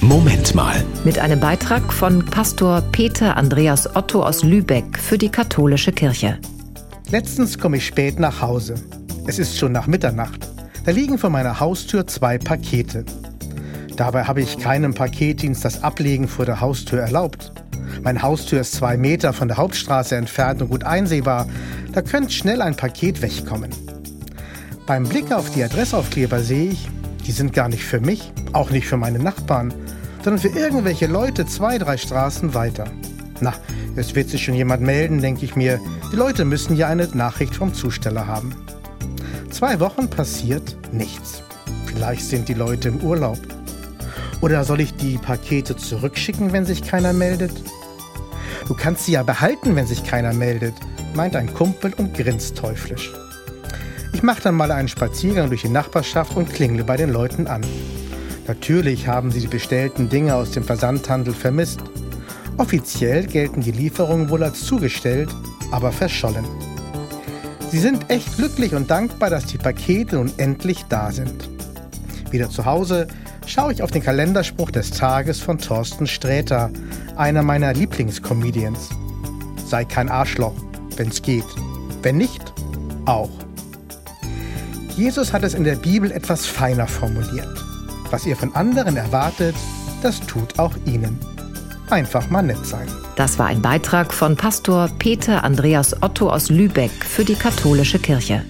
Moment mal. Mit einem Beitrag von Pastor Peter Andreas Otto aus Lübeck für die katholische Kirche. Letztens komme ich spät nach Hause. Es ist schon nach Mitternacht. Da liegen vor meiner Haustür zwei Pakete. Dabei habe ich keinem Paketdienst das Ablegen vor der Haustür erlaubt. Meine Haustür ist zwei Meter von der Hauptstraße entfernt und gut einsehbar. Da könnte schnell ein Paket wegkommen. Beim Blick auf die Adressaufkleber sehe ich, die sind gar nicht für mich, auch nicht für meine Nachbarn, sondern für irgendwelche Leute zwei, drei Straßen weiter. Na, es wird sich schon jemand melden, denke ich mir. Die Leute müssen ja eine Nachricht vom Zusteller haben. Zwei Wochen passiert nichts. Vielleicht sind die Leute im Urlaub. Oder soll ich die Pakete zurückschicken, wenn sich keiner meldet? Du kannst sie ja behalten, wenn sich keiner meldet, meint ein Kumpel und grinst teuflisch. Ich mache dann mal einen Spaziergang durch die Nachbarschaft und klingle bei den Leuten an. Natürlich haben sie die bestellten Dinge aus dem Versandhandel vermisst. Offiziell gelten die Lieferungen wohl als zugestellt, aber verschollen. Sie sind echt glücklich und dankbar, dass die Pakete nun endlich da sind. Wieder zu Hause schaue ich auf den Kalenderspruch des Tages von Thorsten Sträter, einer meiner Lieblingscomedians. Sei kein Arschloch, wenn's geht. Wenn nicht, auch. Jesus hat es in der Bibel etwas feiner formuliert. Was ihr von anderen erwartet, das tut auch ihnen. Einfach mal nett sein. Das war ein Beitrag von Pastor Peter Andreas Otto aus Lübeck für die katholische Kirche.